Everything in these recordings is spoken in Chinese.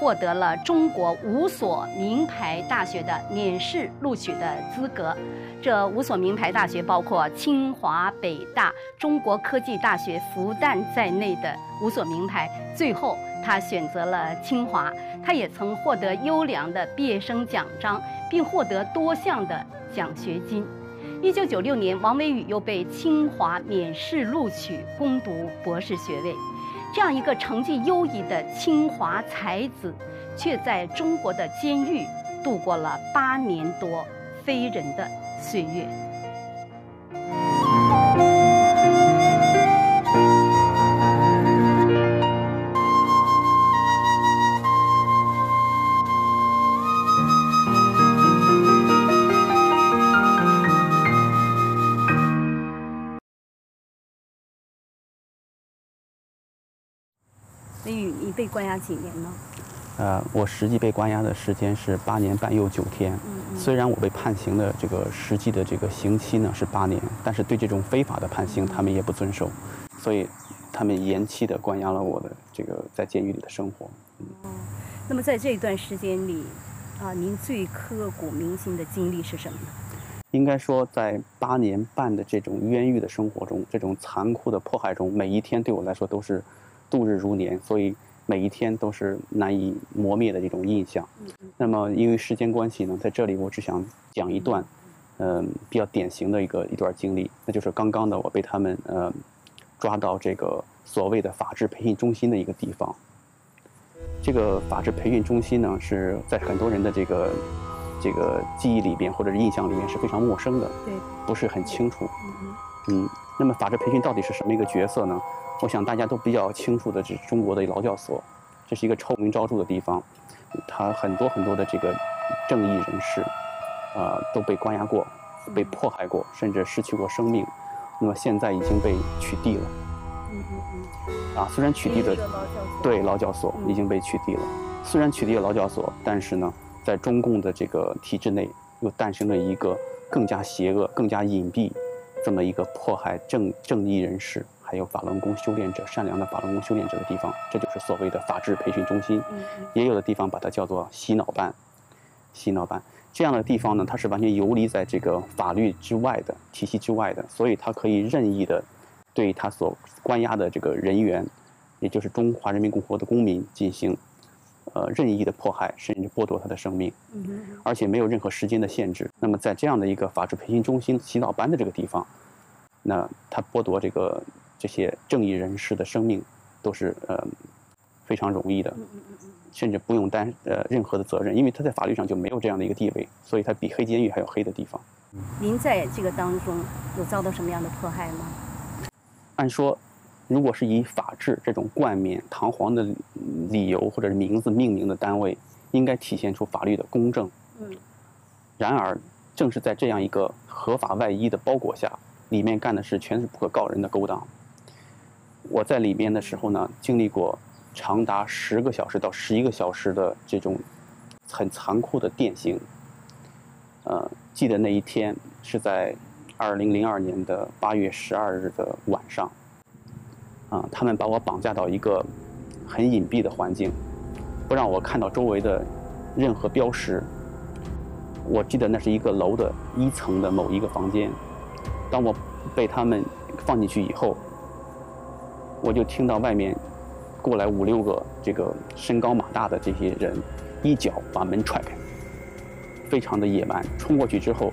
获得了中国五所名牌大学的免试录取的资格。这五所名牌大学包括清华、北大、中国科技大学、复旦在内的五所名牌。最后，他选择了清华。他也曾获得优良的毕业生奖章，并获得多项的奖学金。一九九六年，王维宇又被清华免试录取，攻读博士学位。这样一个成绩优异的清华才子，却在中国的监狱度过了八年多非人的岁月。关押几年呢？呃，我实际被关押的时间是八年半又九天。虽然我被判刑的这个实际的这个刑期呢是八年，但是对这种非法的判刑，他们也不遵守，所以他们延期的关押了我的这个在监狱里的生活。哦，那么在这段时间里，啊，您最刻骨铭心的经历是什么呢？应该说，在八年半的这种冤狱的生活中，这种残酷的迫害中，每一天对我来说都是。度日如年，所以每一天都是难以磨灭的这种印象。那么，因为时间关系呢，在这里我只想讲一段，嗯，比较典型的一个一段经历，那就是刚刚的我被他们呃抓到这个所谓的法治培训中心的一个地方。这个法治培训中心呢，是在很多人的这个这个记忆里边或者是印象里面是非常陌生的，对，不是很清楚。嗯，那么法治培训到底是什么一个角色呢？我想大家都比较清楚的，是中国的劳教所，这是一个臭名昭著的地方，它很多很多的这个正义人士，啊，都被关押过，被迫害过，甚至失去过生命。那么现在已经被取缔了。嗯嗯嗯。啊，虽然取缔的，对劳教所已经被取缔了。虽然取缔了劳教所，但是呢，在中共的这个体制内，又诞生了一个更加邪恶、更加隐蔽，这么一个迫害正正义人士。还有法轮功修炼者、善良的法轮功修炼者的地方，这就是所谓的法治培训中心。也有的地方把它叫做洗脑班。洗脑班这样的地方呢，它是完全游离在这个法律之外的体系之外的，所以它可以任意的对他所关押的这个人员，也就是中华人民共和国的公民进行呃任意的迫害，甚至剥夺他的生命。而且没有任何时间的限制。那么在这样的一个法治培训中心洗脑班的这个地方，那他剥夺这个。这些正义人士的生命都是呃非常容易的，甚至不用担呃任何的责任，因为他在法律上就没有这样的一个地位，所以他比黑监狱还要黑的地方。您在这个当中有遭到什么样的迫害吗？按说，如果是以法治这种冠冕堂皇的理由或者是名字命名的单位，应该体现出法律的公正。嗯。然而，正是在这样一个合法外衣的包裹下，里面干的事全是不可告人的勾当。我在里面的时候呢，经历过长达十个小时到十一个小时的这种很残酷的电刑。呃，记得那一天是在二零零二年的八月十二日的晚上。啊，他们把我绑架到一个很隐蔽的环境，不让我看到周围的任何标识。我记得那是一个楼的一层的某一个房间。当我被他们放进去以后。我就听到外面过来五六个这个身高马大的这些人，一脚把门踹开，非常的野蛮，冲过去之后，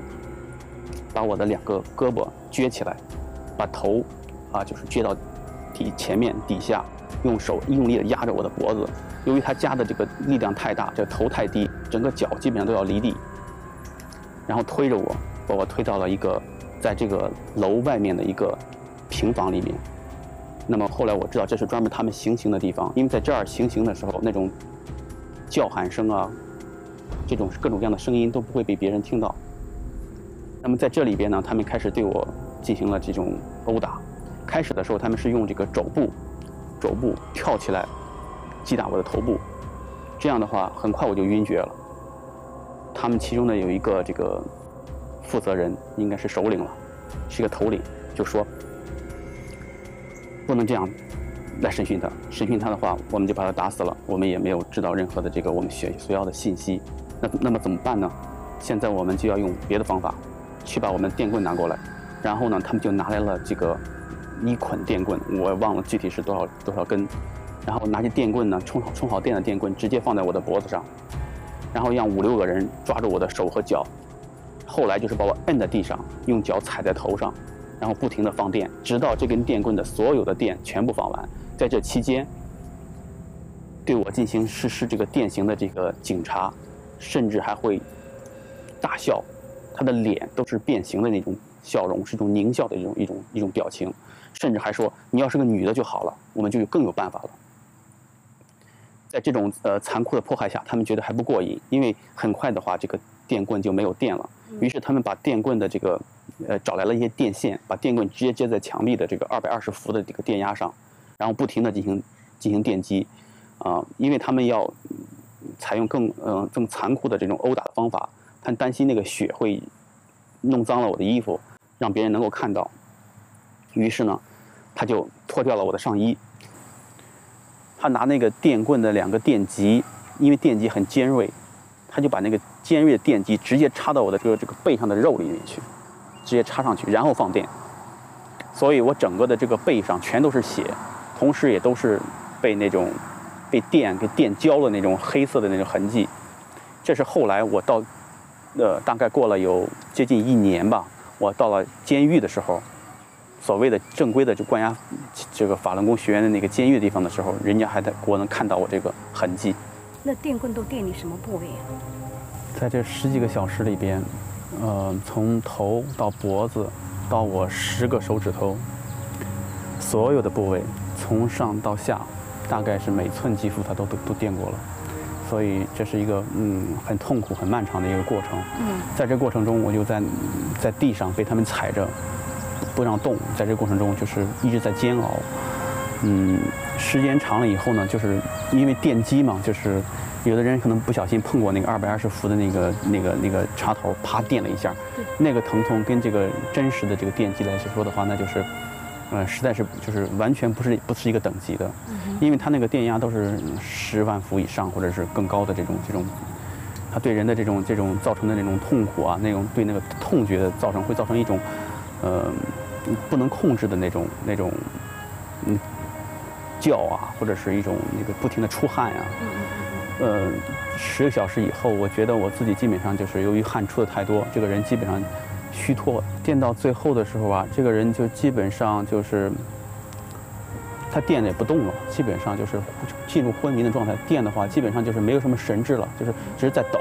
把我的两个胳膊撅起来，把头啊就是撅到底前面底下，用手用力的压着我的脖子。由于他夹的这个力量太大，这头太低，整个脚基本上都要离地，然后推着我，把我推到了一个在这个楼外面的一个平房里面。那么后来我知道这是专门他们行刑的地方，因为在这儿行刑的时候，那种叫喊声啊，这种各种各样的声音都不会被别人听到。那么在这里边呢，他们开始对我进行了这种殴打。开始的时候，他们是用这个肘部，肘部跳起来击打我的头部，这样的话，很快我就晕厥了。他们其中呢有一个这个负责人，应该是首领了，是一个头领，就说。不能这样来审讯他。审讯他的话，我们就把他打死了。我们也没有知道任何的这个我们学所要的信息。那那么怎么办呢？现在我们就要用别的方法，去把我们电棍拿过来。然后呢，他们就拿来了这个一捆电棍，我忘了具体是多少多少根。然后拿起电棍呢，充好充好电的电棍，直接放在我的脖子上，然后让五六个人抓住我的手和脚。后来就是把我摁在地上，用脚踩在头上，然后不停地放电，直到这根电棍的所有的电全部放完。在这期间，对我进行实施这个电刑的这个警察，甚至还会大笑，他的脸都是变形的那种笑容，是一种狞笑的一种一种一种表情，甚至还说：“你要是个女的就好了，我们就更有办法了。”在这种呃残酷的迫害下，他们觉得还不过瘾，因为很快的话，这个电棍就没有电了。于是他们把电棍的这个，呃，找来了一些电线，把电棍直接接在墙壁的这个二百二十伏的这个电压上，然后不停的进行进行电击，啊，因为他们要采用更嗯更残酷的这种殴打的方法，他担心那个血会弄脏了我的衣服，让别人能够看到。于是呢，他就脱掉了我的上衣，他拿那个电棍的两个电极，因为电极很尖锐。他就把那个尖锐的电极直接插到我的这个这个背上的肉里面去，直接插上去，然后放电。所以我整个的这个背上全都是血，同时也都是被那种被电给电焦了那种黑色的那种痕迹。这是后来我到，呃，大概过了有接近一年吧，我到了监狱的时候，所谓的正规的就关押这个法轮功学员的那个监狱的地方的时候，人家还在我能看到我这个痕迹。那电棍都电你什么部位啊？在这十几个小时里边，呃，从头到脖子，到我十个手指头，所有的部位，从上到下，大概是每寸肌肤它都都都电过了，所以这是一个嗯很痛苦、很漫长的一个过程。嗯，在这过程中，我就在在地上被他们踩着，不让动，在这个过程中就是一直在煎熬。嗯，时间长了以后呢，就是因为电击嘛，就是有的人可能不小心碰过那个二百二十伏的那个那个那个插头，啪电了一下，那个疼痛跟这个真实的这个电击来说的话，那就是，呃，实在是就是完全不是不是一个等级的，因为它那个电压都是十万伏以上或者是更高的这种这种，它对人的这种这种造成的那种痛苦啊，那种对那个痛觉的造成会造成一种，呃，不能控制的那种那种，嗯。叫啊，或者是一种那个不停的出汗啊，呃，十个小时以后，我觉得我自己基本上就是由于汗出的太多，这个人基本上虚脱。电到最后的时候啊，这个人就基本上就是他电的也不动了，基本上就是进入昏迷的状态。电的话，基本上就是没有什么神志了，就是只是在抖。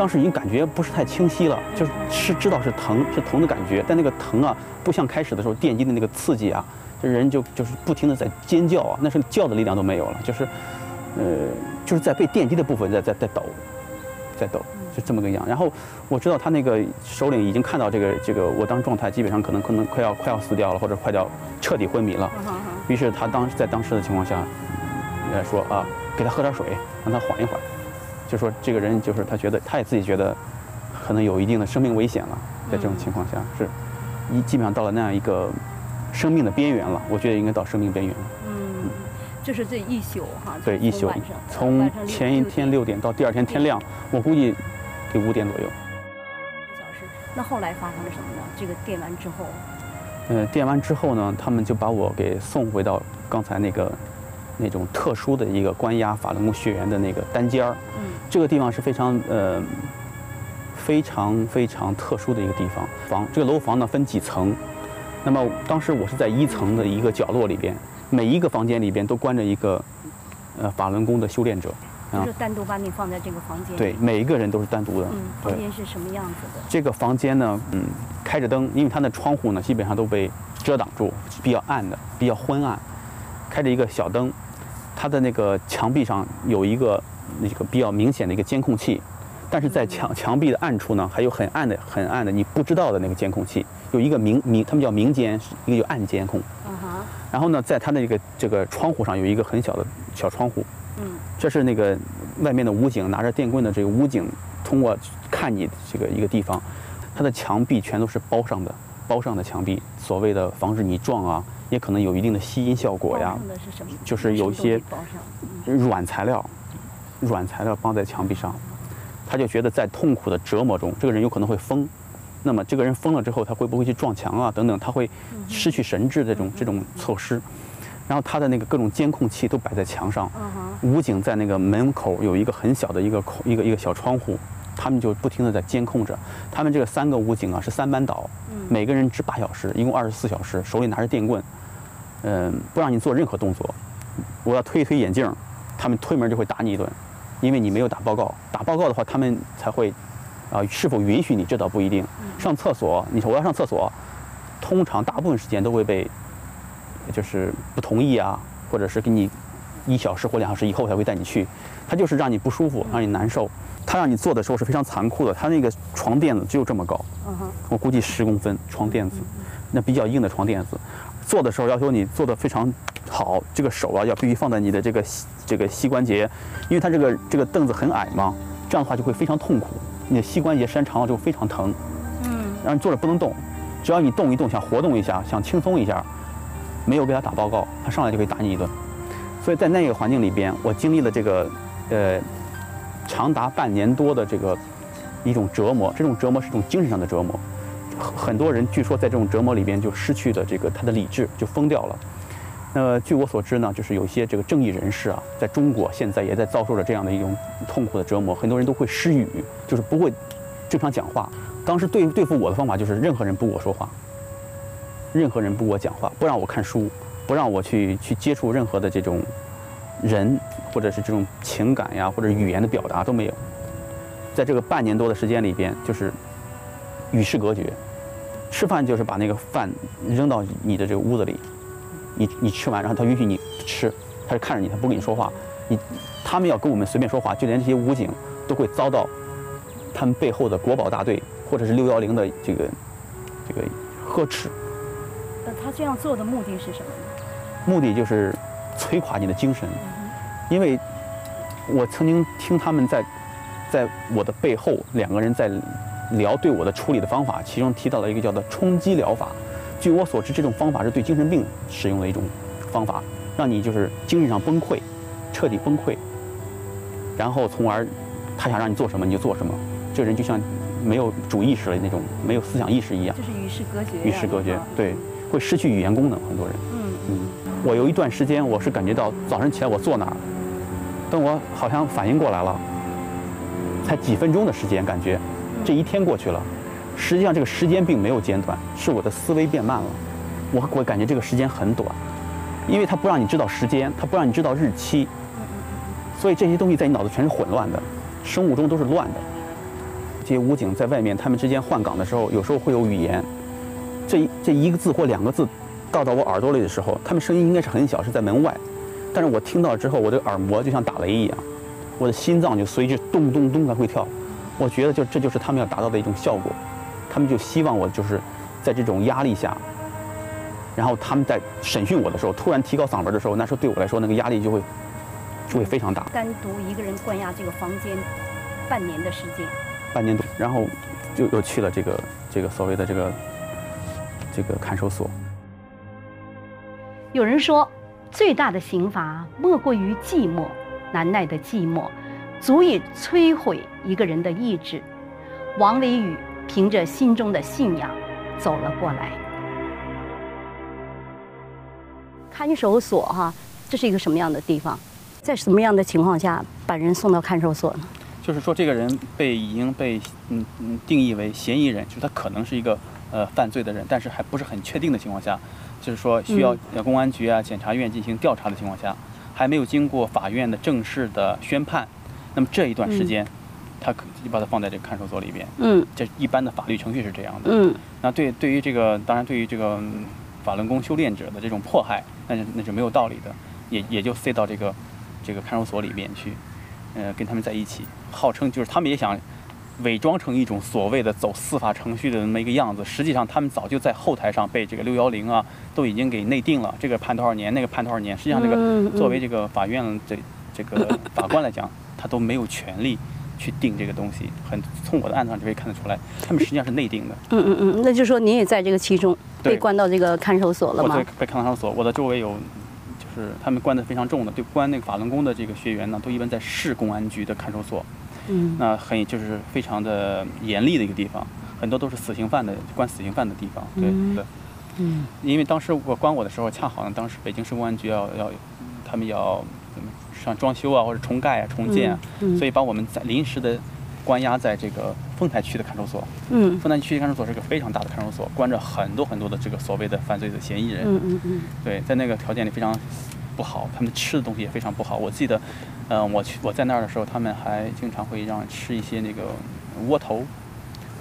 当时已经感觉不是太清晰了，就是是知道是疼，是疼的感觉，但那个疼啊，不像开始的时候电击的那个刺激啊。这人就就是不停的在尖叫啊，那是叫的力量都没有了，就是，呃，就是在被电击的部分在在在抖，在抖，就这么个样。然后我知道他那个首领已经看到这个这个我当时状态基本上可能可能快要快要死掉了，或者快要彻底昏迷了。于是他当在当时的情况下，来说啊，给他喝点水，让他缓一缓。就说这个人就是他觉得他也自己觉得可能有一定的生命危险了，在这种情况下是，一基本上到了那样一个。生命的边缘了，我觉得应该到生命边缘了。嗯，就是这一宿哈。对，一宿，从前一天六点到第二天天亮，我估计得五点左右。小时，那后来发生了什么呢？这个电完之后。呃，电完之后呢，他们就把我给送回到刚才那个那种特殊的一个关押法轮功学员的那个单间儿。嗯。这个地方是非常呃非常非常特殊的一个地方。房这个楼房呢分几层。那么当时我是在一层的一个角落里边，每一个房间里边都关着一个，呃，法轮功的修炼者，就单独把你放在这个房间。对，每一个人都是单独的。嗯，房间是什么样子的？这个房间呢，嗯，开着灯，因为它的窗户呢基本上都被遮挡住，比较暗的，比较昏暗，开着一个小灯，它的那个墙壁上有一个那个比较明显的一个监控器。但是在墙墙壁的暗处呢，还有很暗的、很暗的你不知道的那个监控器，有一个明明，他们叫明监，一个叫暗监控。嗯哼。然后呢，在它那个这个窗户上有一个很小的小窗户。嗯。这是那个外面的武警拿着电棍的这个武警通过看你这个一个地方，它的墙壁全都是包上的，包上的墙壁，所谓的防止你撞啊，也可能有一定的吸音效果呀。就是有一些软材料，软材料放在墙壁上，他就觉得在痛苦的折磨中，这个人有可能会疯。那么这个人疯了之后，他会不会去撞墙啊？等等，他会失去神智这种这种措施。然后他的那个各种监控器都摆在墙上，武警在那个门口有一个很小的一个口一个一个小窗户，他们就不停的在监控着。他们这个三个武警啊是三班倒，每个人值八小时，一共二十四小时，手里拿着电棍，嗯，不让你做任何动作。我要推一推眼镜，他们推门就会打你一顿，因为你没有打报告。打报告的话，他们才会。啊，是否允许你？这倒不一定。上厕所，你说我要上厕所，通常大部分时间都会被，就是不同意啊，或者是给你一小时或两小时以后才会带你去。他就是让你不舒服，让你难受。他让你坐的时候是非常残酷的。他那个床垫子只有这么高，我估计十公分床垫子，那比较硬的床垫子。坐的时候要求你做得非常好，这个手啊要必须放在你的这个这个膝关节，因为它这个这个凳子很矮嘛，这样的话就会非常痛苦。你的膝关节伸长了就非常疼，嗯，然后你坐着不能动，只要你动一动，想活动一下，想轻松一下，没有给他打报告，他上来就可以打你一顿。所以在那个环境里边，我经历了这个，呃，长达半年多的这个一种折磨，这种折磨是一种精神上的折磨。很多人据说在这种折磨里边就失去了这个他的理智，就疯掉了。那据我所知呢，就是有些这个正义人士啊，在中国现在也在遭受着这样的一种痛苦的折磨，很多人都会失语，就是不会正常讲话。当时对对付我的方法就是任何人不跟我说话，任何人不跟我讲话，不让我看书，不让我去去接触任何的这种人或者是这种情感呀或者语言的表达都没有。在这个半年多的时间里边，就是与世隔绝，吃饭就是把那个饭扔到你的这个屋子里。你你吃完，然后他允许你吃，他是看着你，他不跟你说话。你他们要跟我们随便说话，就连这些武警都会遭到他们背后的国保大队或者是六幺零的这个这个呵斥。那他这样做的目的是什么呢？目的就是摧垮你的精神，因为我曾经听他们在在我的背后两个人在聊对我的处理的方法，其中提到了一个叫做冲击疗法。据我所知，这种方法是对精神病使用的一种方法，让你就是精神上崩溃，彻底崩溃，然后从而他想让你做什么你就做什么，这人就像没有主意识了那种，没有思想意识一样，就是与世隔绝，与世隔绝，对，会失去语言功能，很多人。嗯。嗯，我有一段时间我是感觉到早上起来我坐那儿，等我好像反应过来了，才几分钟的时间，感觉这一天过去了。实际上这个时间并没有间断，是我的思维变慢了。我我感觉这个时间很短，因为他不让你知道时间，他不让你知道日期，所以这些东西在你脑子全是混乱的，生物钟都是乱的。这些武警在外面，他们之间换岗的时候，有时候会有语言，这这一个字或两个字到到我耳朵里的时候，他们声音应该是很小，是在门外，但是我听到之后，我的耳膜就像打雷一样，我的心脏就随之咚咚咚的会跳。我觉得就这就是他们要达到的一种效果。他们就希望我就是在这种压力下，然后他们在审讯我的时候，突然提高嗓门的时候，那时候对我来说那个压力就会就会非常大。单独一个人关押这个房间半年的时间，半年多，然后就又去了这个这个所谓的这个这个看守所。有人说，最大的刑罚莫过于寂寞，难耐的寂寞，足以摧毁一个人的意志。王维宇。凭着心中的信仰走了过来。看守所哈，这是一个什么样的地方？在什么样的情况下把人送到看守所呢？就是说，这个人被已经被嗯嗯定义为嫌疑人，就是他可能是一个呃犯罪的人，但是还不是很确定的情况下，就是说需要公安局啊、检察院进行调查的情况下，还没有经过法院的正式的宣判，那么这一段时间。他可就把它放在这个看守所里边，嗯，这一般的法律程序是这样的，嗯，那对对于这个，当然对于这个法轮功修炼者的这种迫害，那是那是没有道理的，也也就塞到这个这个看守所里面去，呃，跟他们在一起，号称就是他们也想伪装成一种所谓的走司法程序的那么一个样子，实际上他们早就在后台上被这个六幺零啊都已经给内定了，这个判多少年，那个判多少年，实际上这个作为这个法院这这个法官来讲，他都没有权利。去定这个东西，很从我的案子上就可以看得出来，他们实际上是内定的。嗯嗯嗯，那就说您也在这个其中被关到这个看守所了吗？我被看守所，我的周围有，就是他们关的非常重的，对关那个法轮功的这个学员呢，都一般在市公安局的看守所。嗯，那很就是非常的严厉的一个地方，很多都是死刑犯的关死刑犯的地方。对对，嗯，因为当时我关我的时候，恰好呢，当时北京市公安局要要他们要。上装修啊，或者重盖啊、重建啊，所以把我们在临时的关押在这个丰台区的看守所。嗯，丰台区看守所是个非常大的看守所，关着很多很多的这个所谓的犯罪的嫌疑人。嗯嗯嗯。对，在那个条件里非常不好，他们吃的东西也非常不好。我记得，嗯，我去我在那儿的时候，他们还经常会让吃一些那个窝头，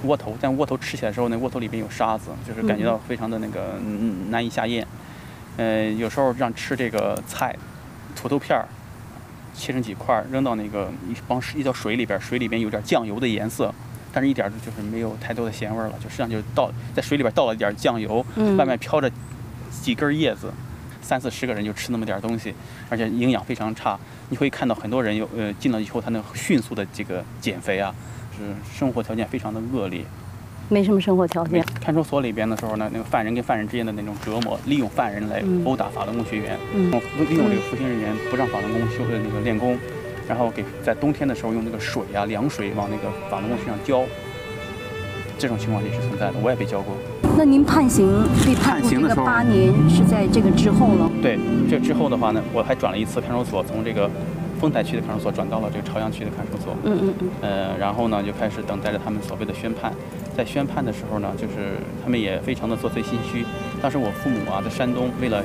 窝头，但窝头吃起来的时候，那窝头里边有沙子，就是感觉到非常的那个难以下咽。嗯，有时候让吃这个菜，土豆片儿。切成几块，扔到那个一帮一到水里边，水里边有点酱油的颜色，但是一点就是没有太多的咸味了，就实际上就倒在水里边倒了一点酱油，外面飘着几根叶子，三四十个人就吃那么点东西，而且营养非常差。你会看到很多人有呃进了以后，他能迅速的这个减肥啊，是生活条件非常的恶劣。没什么生活条件。看守所里边的时候呢，那个犯人跟犯人之间的那种折磨，利用犯人来殴打法轮功学员，利用这个服刑人员不让法轮功修的那个练功，然后给在冬天的时候用那个水啊凉水往那个法轮功身上浇，这种情况也是存在的。我也被浇过。那您判刑被判刑的八年是在这个之后了？对，这之后的话呢，我还转了一次看守所，从这个。丰台区的看守所转到了这个朝阳区的看守所。嗯嗯嗯。呃，然后呢，就开始等待着他们所谓的宣判。在宣判的时候呢，就是他们也非常的作贼心虚。当时我父母啊，在山东，为了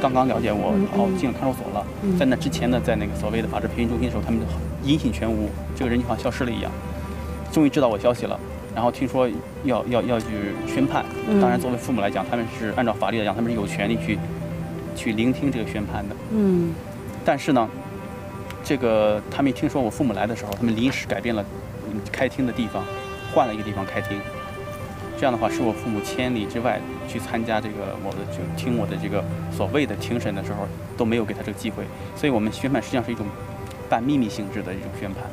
刚刚了解我，然后进了看守所了。在那之前呢，在那个所谓的法制培训中心的时候，他们音信全无，这个人就好像消失了一样。终于知道我消息了，然后听说要要要去宣判。当然，作为父母来讲，他们是按照法律来讲，他们是有权利去去聆听这个宣判的。嗯。但是呢。这个他们一听说我父母来的时候，他们临时改变了开庭的地方，换了一个地方开庭。这样的话，是我父母千里之外去参加这个我的就听我的这个所谓的庭审的时候，都没有给他这个机会。所以我们宣判实际上是一种半秘密性质的一种宣判。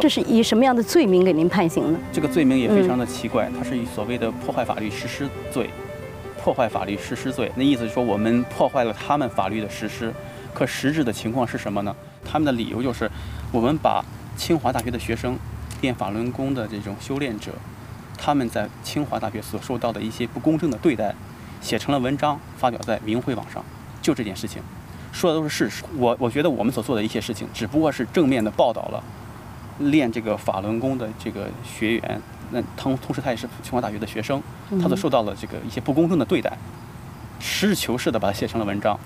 这是以什么样的罪名给您判刑呢？这个罪名也非常的奇怪，它是以所谓的破坏法律实施罪，破坏法律实施罪。那意思是说我们破坏了他们法律的实施。可实质的情况是什么呢？他们的理由就是，我们把清华大学的学生练法轮功的这种修炼者，他们在清华大学所受到的一些不公正的对待，写成了文章发表在明慧网上。就这件事情，说的都是事实。我我觉得我们所做的一些事情，只不过是正面的报道了练这个法轮功的这个学员，那同同时他也是清华大学的学生，他所受到了这个一些不公正的对待，实事求是的把它写成了文章。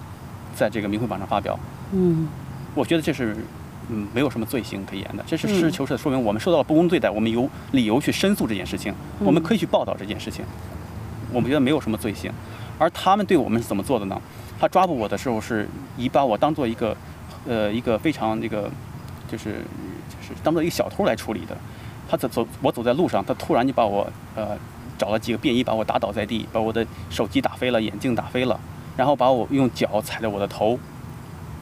在这个明慧网上发表，嗯，我觉得这是嗯没有什么罪行可言的，这是实事求是的说明我们受到了不公对待，我们有理由去申诉这件事情，我们可以去报道这件事情，我们觉得没有什么罪行，而他们对我们是怎么做的呢？他抓捕我的时候是以把我当做一个呃一个非常那个就是就是当做一个小偷来处理的，他走走我走在路上，他突然就把我呃找了几个便衣把我打倒在地，把我的手机打飞了，眼镜打飞了。然后把我用脚踩着我的头，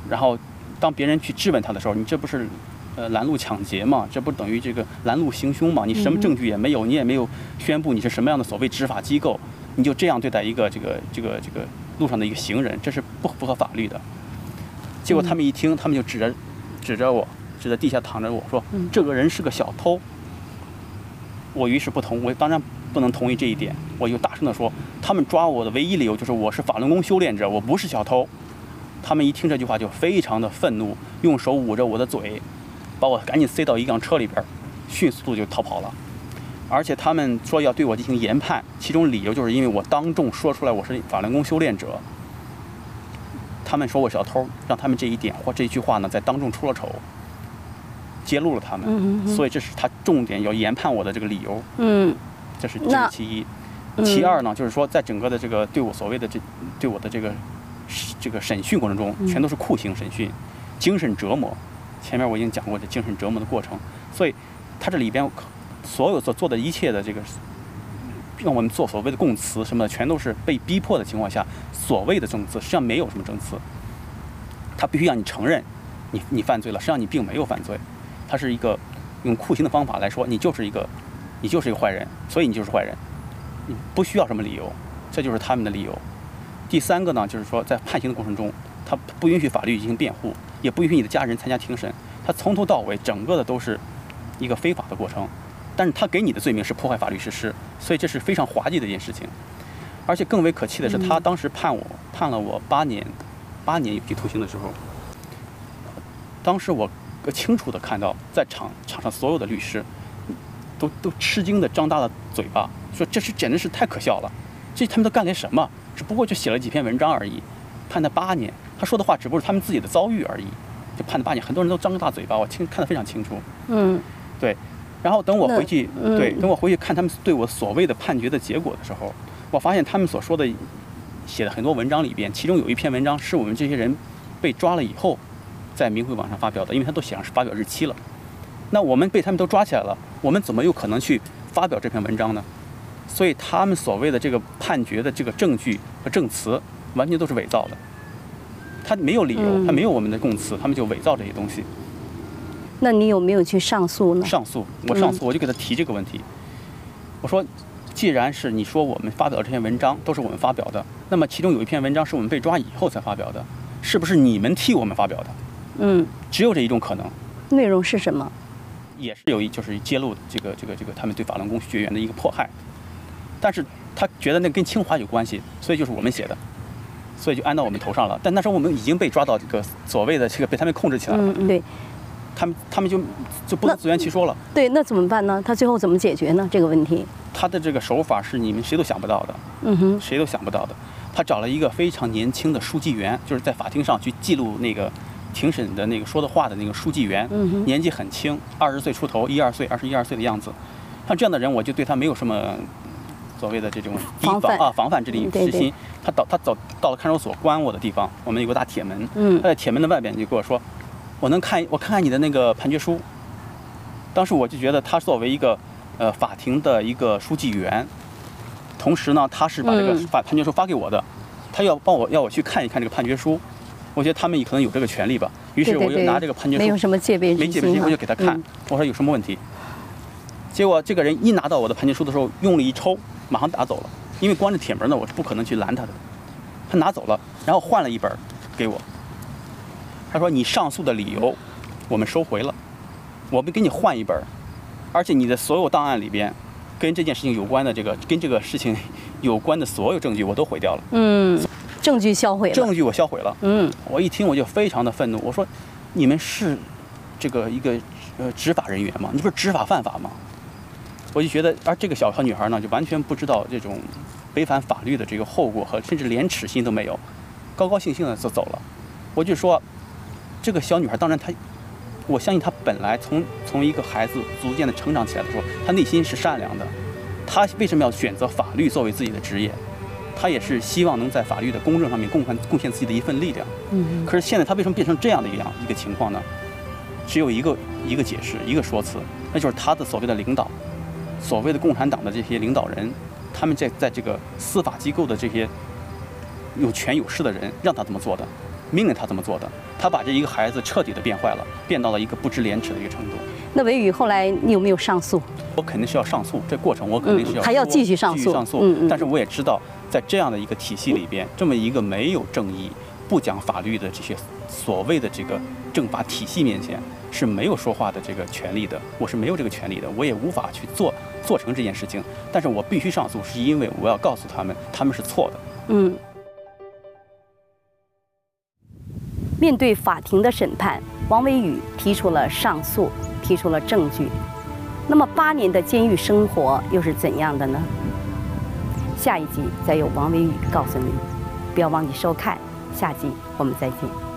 然后当别人去质问他的时候，你这不是呃拦路抢劫吗？这不等于这个拦路行凶吗？你什么证据也没有，你也没有宣布你是什么样的所谓执法机构，你就这样对待一个这个这个这个路上的一个行人，这是不符合法律的。结果他们一听，他们就指着指着我，指着地下躺着我说：“这个人是个小偷。”我于是不同，我当然。不能同意这一点，我就大声地说：“他们抓我的唯一理由就是我是法轮功修炼者，我不是小偷。”他们一听这句话就非常的愤怒，用手捂着我的嘴，把我赶紧塞到一辆车里边，迅速就逃跑了。而且他们说要对我进行研判，其中理由就是因为我当众说出来我是法轮功修炼者。他们说我小偷，让他们这一点或这一句话呢，在当众出了丑，揭露了他们，所以这是他重点要研判我的这个理由。嗯。这是这是其一，其二呢，就是说，在整个的这个对我所谓的这对我的这个这个审讯过程中，全都是酷刑审讯，精神折磨。前面我已经讲过这精神折磨的过程，所以他这里边所有所做的一切的这个让我们做所谓的供词什么的，全都是被逼迫的情况下所谓的证词，实际上没有什么证词。他必须让你承认你你犯罪了，实际上你并没有犯罪，他是一个用酷刑的方法来说，你就是一个，你就是一个坏人，所以你就是坏人，你不需要什么理由，这就是他们的理由。第三个呢，就是说在判刑的过程中，他不允许法律进行辩护，也不允许你的家人参加庭审，他从头到尾整个的都是一个非法的过程。但是他给你的罪名是破坏法律实施，所以这是非常滑稽的一件事情。而且更为可气的是，他当时判我判了我八年，八年有期徒刑的时候，当时我清楚的看到，在场场上所有的律师都都吃惊的张大了嘴巴，说这是简直是太可笑了，这他们都干了什么？只不过就写了几篇文章而已，判他八年。他说的话只不过是他们自己的遭遇而已，就判他八年。很多人都张个大嘴巴，我清看得非常清楚。嗯，对。然后等我回去，对，等我回去看他们对我所谓的判决的结果的时候，我发现他们所说的写的很多文章里边，其中有一篇文章是我们这些人被抓了以后在明慧网上发表的，因为他都写上是发表日期了。那我们被他们都抓起来了，我们怎么有可能去发表这篇文章呢？所以他们所谓的这个判决的这个证据和证词，完全都是伪造的。他没有理由，他没有我们的供词，他们就伪造这些东西。那你有没有去上诉呢？上诉，我上诉，我就给他提这个问题。我说，既然是你说我们发表这篇文章都是我们发表的，那么其中有一篇文章是我们被抓以后才发表的，是不是你们替我们发表的？嗯，只有这一种可能。内容是什么？也是有一就是揭露这个这个这个他们对法轮功学员的一个迫害。但是他觉得那跟清华有关系，所以就是我们写的，所以就安到我们头上了。但那时候我们已经被抓到这个所谓的这个被他们控制起来了。嗯，对。他们他们就就不能自圆其说了。对，那怎么办呢？他最后怎么解决呢？这个问题？他的这个手法是你们谁都想不到的。嗯哼。谁都想不到的。他找了一个非常年轻的书记员，就是在法庭上去记录那个庭审的那个说的话的那个书记员。嗯。年纪很轻，二十岁出头，一二岁，二十一二岁的样子。像这样的人，我就对他没有什么所谓的这种防范啊防范之力之心。他到他走到了看守所关我的地方，我们有个大铁门。嗯。他在铁门的外边就跟我说。我能看，我看看你的那个判决书。当时我就觉得，他作为一个呃法庭的一个书记员，同时呢，他是把这个法判决书发给我的，他要帮我要我去看一看这个判决书。我觉得他们可能有这个权利吧。于是我就拿这个判决书，没有什么戒备没戒备心，我就给他看。我说有什么问题？结果这个人一拿到我的判决书的时候，用力一抽，马上打走了。因为关着铁门呢，我是不可能去拦他的。他拿走了，然后换了一本给我。他说：“你上诉的理由，我们收回了，我们给你换一本，而且你的所有档案里边，跟这件事情有关的这个，跟这个事情有关的所有证据，我都毁掉了。嗯，证据销毁了。证据我销毁了。嗯，我一听我就非常的愤怒，我说，你们是这个一个呃执法人员吗？你不是执法犯法吗？我就觉得，而这个小小女孩呢，就完全不知道这种违反法律的这个后果和甚至廉耻心都没有，高高兴兴的就走了。我就说。”这个小女孩，当然她，我相信她本来从从一个孩子逐渐的成长起来的时候，她内心是善良的。她为什么要选择法律作为自己的职业？她也是希望能在法律的公正上面贡献贡献自己的一份力量。嗯。可是现在她为什么变成这样的一样一个情况呢？只有一个一个解释，一个说辞，那就是她的所谓的领导，所谓的共产党的这些领导人，他们在在这个司法机构的这些有权有势的人，让他这么做的。命令他这么做的，他把这一个孩子彻底的变坏了，变到了一个不知廉耻的一个程度。那韦宇后来你有没有上诉？我肯定是要上诉，这过程我肯定是要还要继续上诉。上诉。嗯嗯。但是我也知道，在这样的一个体系里边，这么一个没有正义、不讲法律的这些所谓的这个政法体系面前，是没有说话的这个权利的。我是没有这个权利的，我也无法去做做成这件事情。但是我必须上诉，是因为我要告诉他们，他们是错的。嗯。面对法庭的审判，王伟宇提出了上诉，提出了证据。那么八年的监狱生活又是怎样的呢？下一集再由王伟宇告诉您。不要忘记收看，下集我们再见。